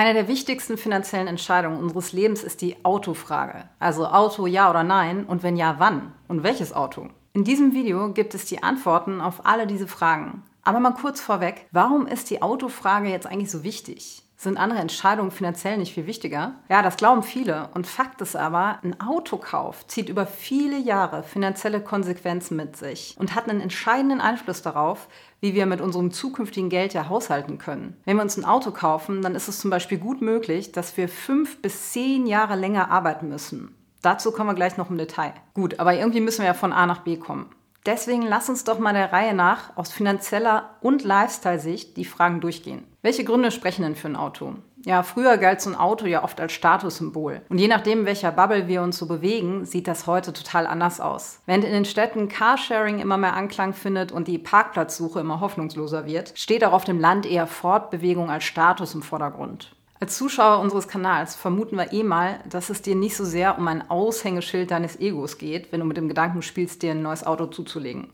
Eine der wichtigsten finanziellen Entscheidungen unseres Lebens ist die Autofrage. Also Auto ja oder nein und wenn ja, wann und welches Auto? In diesem Video gibt es die Antworten auf alle diese Fragen. Aber mal kurz vorweg, warum ist die Autofrage jetzt eigentlich so wichtig? Sind andere Entscheidungen finanziell nicht viel wichtiger? Ja, das glauben viele. Und Fakt ist aber, ein Autokauf zieht über viele Jahre finanzielle Konsequenzen mit sich und hat einen entscheidenden Einfluss darauf, wie wir mit unserem zukünftigen Geld ja haushalten können. Wenn wir uns ein Auto kaufen, dann ist es zum Beispiel gut möglich, dass wir fünf bis zehn Jahre länger arbeiten müssen. Dazu kommen wir gleich noch im Detail. Gut, aber irgendwie müssen wir ja von A nach B kommen. Deswegen lass uns doch mal der Reihe nach aus finanzieller und Lifestyle-Sicht die Fragen durchgehen. Welche Gründe sprechen denn für ein Auto? Ja, früher galt so ein Auto ja oft als Statussymbol. Und je nachdem, welcher Bubble wir uns so bewegen, sieht das heute total anders aus. Während in den Städten Carsharing immer mehr Anklang findet und die Parkplatzsuche immer hoffnungsloser wird, steht auch auf dem Land eher Fortbewegung als Status im Vordergrund. Als Zuschauer unseres Kanals vermuten wir eh mal, dass es dir nicht so sehr um ein Aushängeschild deines Egos geht, wenn du mit dem Gedanken spielst, dir ein neues Auto zuzulegen.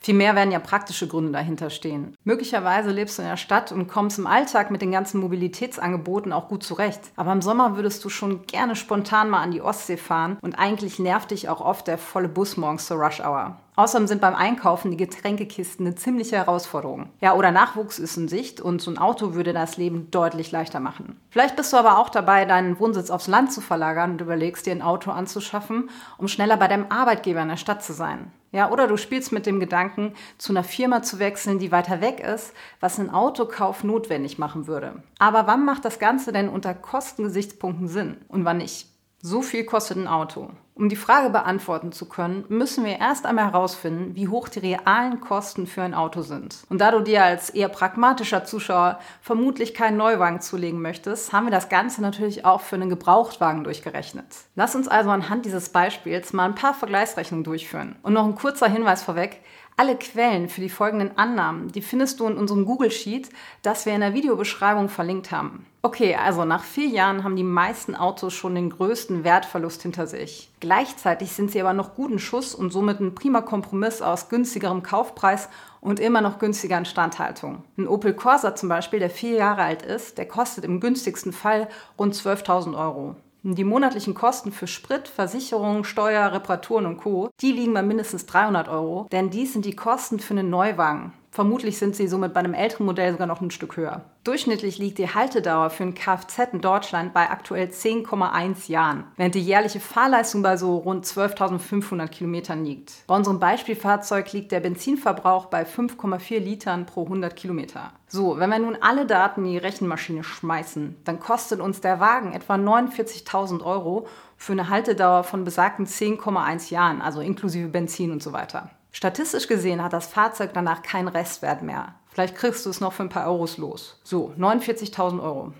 Vielmehr werden ja praktische Gründe dahinter stehen. Möglicherweise lebst du in der Stadt und kommst im Alltag mit den ganzen Mobilitätsangeboten auch gut zurecht. Aber im Sommer würdest du schon gerne spontan mal an die Ostsee fahren und eigentlich nervt dich auch oft der volle Bus morgens zur Rush Hour. Außerdem sind beim Einkaufen die Getränkekisten eine ziemliche Herausforderung. Ja, oder Nachwuchs ist in Sicht und so ein Auto würde das Leben deutlich leichter machen. Vielleicht bist du aber auch dabei, deinen Wohnsitz aufs Land zu verlagern und überlegst dir ein Auto anzuschaffen, um schneller bei deinem Arbeitgeber in der Stadt zu sein. Ja, oder du spielst mit dem Gedanken, zu einer Firma zu wechseln, die weiter weg ist, was einen Autokauf notwendig machen würde. Aber wann macht das Ganze denn unter Kostengesichtspunkten Sinn und wann nicht? So viel kostet ein Auto. Um die Frage beantworten zu können, müssen wir erst einmal herausfinden, wie hoch die realen Kosten für ein Auto sind. Und da du dir als eher pragmatischer Zuschauer vermutlich keinen Neuwagen zulegen möchtest, haben wir das Ganze natürlich auch für einen Gebrauchtwagen durchgerechnet. Lass uns also anhand dieses Beispiels mal ein paar Vergleichsrechnungen durchführen. Und noch ein kurzer Hinweis vorweg. Alle Quellen für die folgenden Annahmen, die findest du in unserem Google Sheet, das wir in der Videobeschreibung verlinkt haben. Okay, also nach vier Jahren haben die meisten Autos schon den größten Wertverlust hinter sich. Gleichzeitig sind sie aber noch guten Schuss und somit ein prima Kompromiss aus günstigerem Kaufpreis und immer noch günstiger Instandhaltung. Ein Opel Corsa zum Beispiel, der vier Jahre alt ist, der kostet im günstigsten Fall rund 12.000 Euro. Die monatlichen Kosten für Sprit, Versicherung, Steuer, Reparaturen und Co., die liegen bei mindestens 300 Euro, denn dies sind die Kosten für einen Neuwagen. Vermutlich sind sie somit bei einem älteren Modell sogar noch ein Stück höher. Durchschnittlich liegt die Haltedauer für ein Kfz in Deutschland bei aktuell 10,1 Jahren, während die jährliche Fahrleistung bei so rund 12.500 Kilometern liegt. Bei unserem Beispielfahrzeug liegt der Benzinverbrauch bei 5,4 Litern pro 100 Kilometer. So, wenn wir nun alle Daten in die Rechenmaschine schmeißen, dann kostet uns der Wagen etwa 49.000 Euro für eine Haltedauer von besagten 10,1 Jahren, also inklusive Benzin und so weiter. Statistisch gesehen hat das Fahrzeug danach keinen Restwert mehr. Vielleicht kriegst du es noch für ein paar Euros los. So, 49.000 Euro.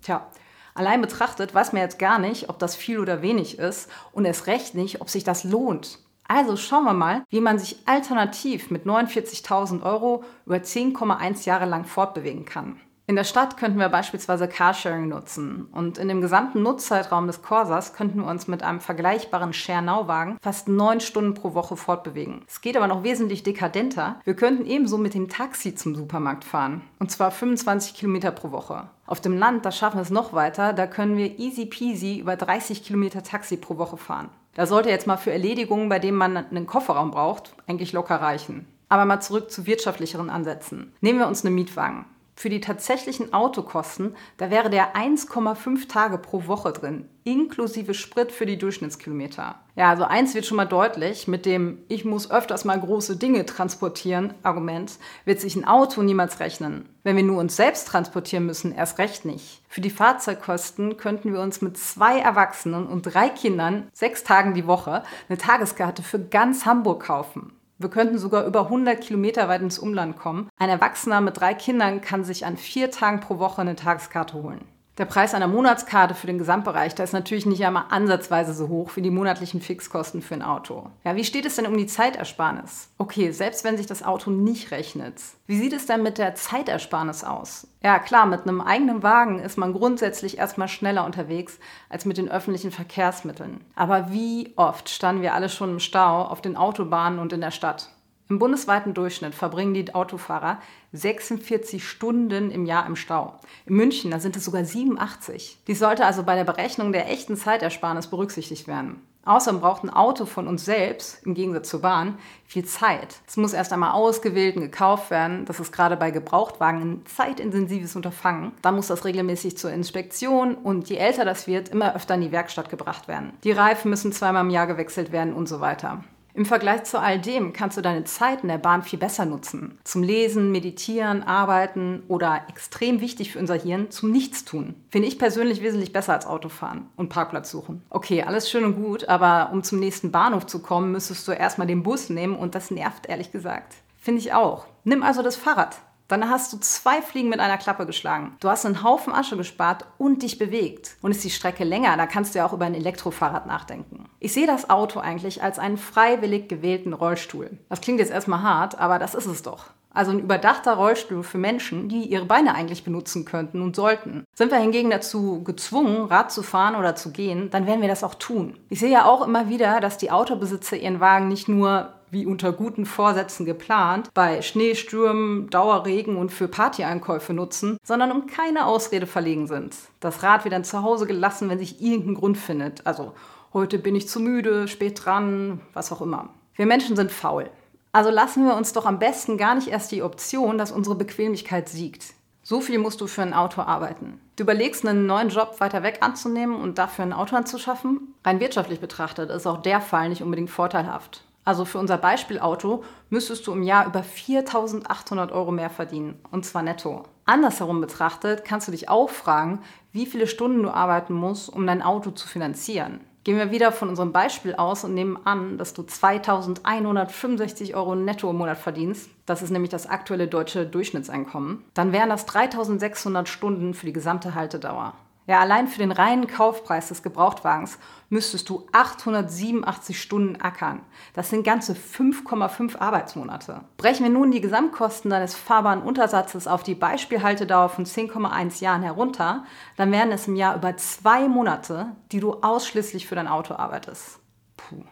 Tja, allein betrachtet weiß man jetzt gar nicht, ob das viel oder wenig ist und erst recht nicht, ob sich das lohnt. Also schauen wir mal, wie man sich alternativ mit 49.000 Euro über 10,1 Jahre lang fortbewegen kann. In der Stadt könnten wir beispielsweise Carsharing nutzen und in dem gesamten Nutzzeitraum des Corsas könnten wir uns mit einem vergleichbaren Share-Now-Wagen fast neun Stunden pro Woche fortbewegen. Es geht aber noch wesentlich dekadenter. Wir könnten ebenso mit dem Taxi zum Supermarkt fahren und zwar 25 Kilometer pro Woche. Auf dem Land, da schaffen wir es noch weiter, da können wir easy peasy über 30 Kilometer Taxi pro Woche fahren. Da sollte jetzt mal für Erledigungen, bei denen man einen Kofferraum braucht, eigentlich locker reichen. Aber mal zurück zu wirtschaftlicheren Ansätzen. Nehmen wir uns einen Mietwagen. Für die tatsächlichen Autokosten, da wäre der 1,5 Tage pro Woche drin, inklusive Sprit für die Durchschnittskilometer. Ja, also eins wird schon mal deutlich, mit dem ich muss öfters mal große Dinge transportieren Argument wird sich ein Auto niemals rechnen. Wenn wir nur uns selbst transportieren müssen, erst recht nicht. Für die Fahrzeugkosten könnten wir uns mit zwei Erwachsenen und drei Kindern sechs Tagen die Woche eine Tageskarte für ganz Hamburg kaufen. Wir könnten sogar über 100 Kilometer weit ins Umland kommen. Ein Erwachsener mit drei Kindern kann sich an vier Tagen pro Woche eine Tageskarte holen. Der Preis einer Monatskarte für den Gesamtbereich, der ist natürlich nicht einmal ansatzweise so hoch wie die monatlichen Fixkosten für ein Auto. Ja, wie steht es denn um die Zeitersparnis? Okay, selbst wenn sich das Auto nicht rechnet, wie sieht es denn mit der Zeitersparnis aus? Ja, klar, mit einem eigenen Wagen ist man grundsätzlich erstmal schneller unterwegs als mit den öffentlichen Verkehrsmitteln. Aber wie oft standen wir alle schon im Stau auf den Autobahnen und in der Stadt? Im bundesweiten Durchschnitt verbringen die Autofahrer 46 Stunden im Jahr im Stau. In München, da sind es sogar 87. Dies sollte also bei der Berechnung der echten Zeitersparnis berücksichtigt werden. Außerdem braucht ein Auto von uns selbst, im Gegensatz zur Bahn, viel Zeit. Es muss erst einmal ausgewählt und gekauft werden. Das ist gerade bei Gebrauchtwagen ein zeitintensives Unterfangen. Dann muss das regelmäßig zur Inspektion und je älter das wird, immer öfter in die Werkstatt gebracht werden. Die Reifen müssen zweimal im Jahr gewechselt werden und so weiter. Im Vergleich zu all dem kannst du deine Zeit in der Bahn viel besser nutzen. Zum Lesen, Meditieren, Arbeiten oder extrem wichtig für unser Hirn zum Nichtstun. Finde ich persönlich wesentlich besser als Autofahren und Parkplatz suchen. Okay, alles schön und gut, aber um zum nächsten Bahnhof zu kommen, müsstest du erstmal den Bus nehmen und das nervt ehrlich gesagt. Finde ich auch. Nimm also das Fahrrad. Dann hast du zwei Fliegen mit einer Klappe geschlagen. Du hast einen Haufen Asche gespart und dich bewegt. Und ist die Strecke länger, da kannst du ja auch über ein Elektrofahrrad nachdenken. Ich sehe das Auto eigentlich als einen freiwillig gewählten Rollstuhl. Das klingt jetzt erstmal hart, aber das ist es doch. Also ein überdachter Rollstuhl für Menschen, die ihre Beine eigentlich benutzen könnten und sollten. Sind wir hingegen dazu gezwungen, Rad zu fahren oder zu gehen, dann werden wir das auch tun. Ich sehe ja auch immer wieder, dass die Autobesitzer ihren Wagen nicht nur wie unter guten Vorsätzen geplant, bei Schneestürmen, Dauerregen und für Partyeinkäufe nutzen, sondern um keine Ausrede verlegen sind. Das Rad wird dann zu Hause gelassen, wenn sich irgendein Grund findet. Also heute bin ich zu müde, spät dran, was auch immer. Wir Menschen sind faul. Also lassen wir uns doch am besten gar nicht erst die Option, dass unsere Bequemlichkeit siegt. So viel musst du für ein Auto arbeiten. Du überlegst, einen neuen Job weiter weg anzunehmen und dafür ein Auto anzuschaffen? Rein wirtschaftlich betrachtet ist auch der Fall nicht unbedingt vorteilhaft. Also für unser Beispielauto müsstest du im Jahr über 4.800 Euro mehr verdienen, und zwar netto. Andersherum betrachtet kannst du dich auch fragen, wie viele Stunden du arbeiten musst, um dein Auto zu finanzieren. Gehen wir wieder von unserem Beispiel aus und nehmen an, dass du 2.165 Euro netto im Monat verdienst. Das ist nämlich das aktuelle deutsche Durchschnittseinkommen. Dann wären das 3.600 Stunden für die gesamte Haltedauer. Ja, allein für den reinen Kaufpreis des Gebrauchtwagens müsstest du 887 Stunden ackern. Das sind ganze 5,5 Arbeitsmonate. Brechen wir nun die Gesamtkosten deines fahrbaren Untersatzes auf die Beispielhaltedauer von 10,1 Jahren herunter, dann wären es im Jahr über zwei Monate, die du ausschließlich für dein Auto arbeitest. Puh.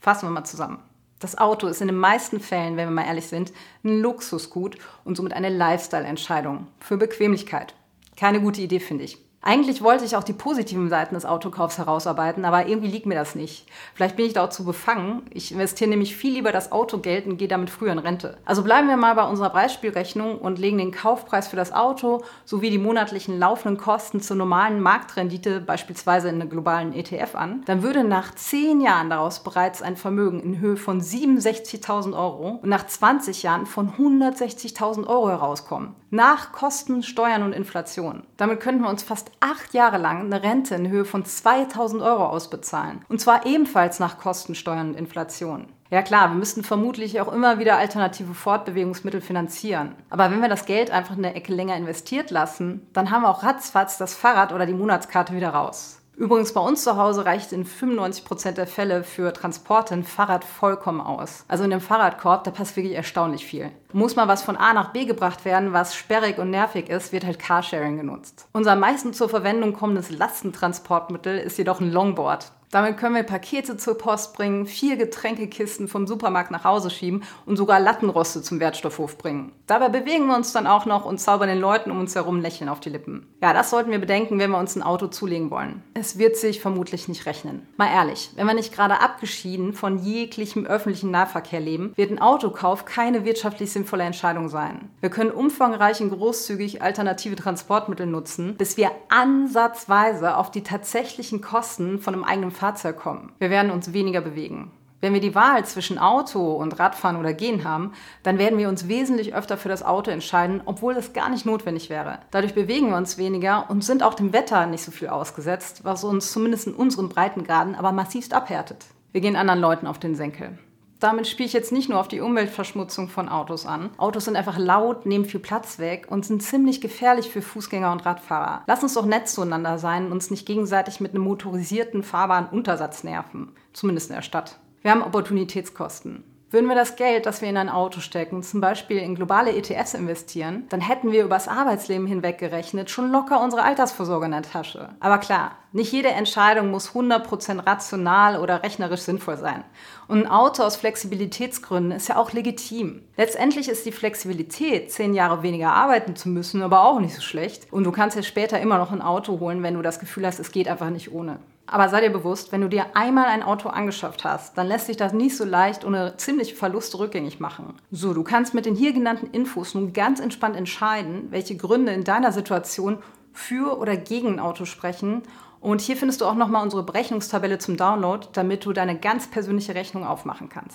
Fassen wir mal zusammen. Das Auto ist in den meisten Fällen, wenn wir mal ehrlich sind, ein Luxusgut und somit eine Lifestyle-Entscheidung für Bequemlichkeit. Keine gute Idee, finde ich. Eigentlich wollte ich auch die positiven Seiten des Autokaufs herausarbeiten, aber irgendwie liegt mir das nicht. Vielleicht bin ich da auch zu befangen. Ich investiere nämlich viel lieber das Autogeld und gehe damit früher in Rente. Also bleiben wir mal bei unserer Beispielrechnung und legen den Kaufpreis für das Auto sowie die monatlichen laufenden Kosten zur normalen Marktrendite, beispielsweise in einem globalen ETF an. Dann würde nach 10 Jahren daraus bereits ein Vermögen in Höhe von 67.000 Euro und nach 20 Jahren von 160.000 Euro herauskommen. Nach Kosten, Steuern und Inflation. Damit könnten wir uns fast acht Jahre lang eine Rente in Höhe von 2000 Euro ausbezahlen. Und zwar ebenfalls nach Kosten, Steuern und Inflation. Ja klar, wir müssten vermutlich auch immer wieder alternative Fortbewegungsmittel finanzieren. Aber wenn wir das Geld einfach in der Ecke länger investiert lassen, dann haben wir auch ratzfatz das Fahrrad oder die Monatskarte wieder raus. Übrigens bei uns zu Hause reicht in 95% der Fälle für Transporte ein Fahrrad vollkommen aus. Also in dem Fahrradkorb, da passt wirklich erstaunlich viel. Muss mal was von A nach B gebracht werden, was sperrig und nervig ist, wird halt Carsharing genutzt. Unser am meisten zur Verwendung kommendes Lastentransportmittel ist jedoch ein Longboard. Damit können wir Pakete zur Post bringen, vier Getränkekisten vom Supermarkt nach Hause schieben und sogar Lattenroste zum Wertstoffhof bringen. Dabei bewegen wir uns dann auch noch und zaubern den Leuten um uns herum Lächeln auf die Lippen. Ja, das sollten wir bedenken, wenn wir uns ein Auto zulegen wollen. Es wird sich vermutlich nicht rechnen. Mal ehrlich, wenn wir nicht gerade abgeschieden von jeglichem öffentlichen Nahverkehr leben, wird ein Autokauf keine wirtschaftlich sinnvolle Entscheidung sein. Wir können umfangreich und großzügig alternative Transportmittel nutzen, bis wir ansatzweise auf die tatsächlichen Kosten von einem eigenen Fahrzeug kommen. Wir werden uns weniger bewegen. Wenn wir die Wahl zwischen Auto und Radfahren oder Gehen haben, dann werden wir uns wesentlich öfter für das Auto entscheiden, obwohl das gar nicht notwendig wäre. Dadurch bewegen wir uns weniger und sind auch dem Wetter nicht so viel ausgesetzt, was uns zumindest in unseren Breitengraden aber massivst abhärtet. Wir gehen anderen Leuten auf den Senkel. Damit spiele ich jetzt nicht nur auf die Umweltverschmutzung von Autos an. Autos sind einfach laut, nehmen viel Platz weg und sind ziemlich gefährlich für Fußgänger und Radfahrer. Lass uns doch nett zueinander sein und uns nicht gegenseitig mit einem motorisierten, fahrbaren Untersatz nerven. Zumindest in der Stadt. Wir haben Opportunitätskosten. Würden wir das Geld, das wir in ein Auto stecken, zum Beispiel in globale ETFs investieren, dann hätten wir übers Arbeitsleben hinweg gerechnet schon locker unsere Altersvorsorge in der Tasche. Aber klar, nicht jede Entscheidung muss 100% rational oder rechnerisch sinnvoll sein. Und ein Auto aus Flexibilitätsgründen ist ja auch legitim. Letztendlich ist die Flexibilität, zehn Jahre weniger arbeiten zu müssen, aber auch nicht so schlecht. Und du kannst ja später immer noch ein Auto holen, wenn du das Gefühl hast, es geht einfach nicht ohne. Aber sei dir bewusst, wenn du dir einmal ein Auto angeschafft hast, dann lässt sich das nicht so leicht ohne ziemliche Verluste rückgängig machen. So, du kannst mit den hier genannten Infos nun ganz entspannt entscheiden, welche Gründe in deiner Situation für oder gegen ein Auto sprechen. Und hier findest du auch nochmal unsere Berechnungstabelle zum Download, damit du deine ganz persönliche Rechnung aufmachen kannst.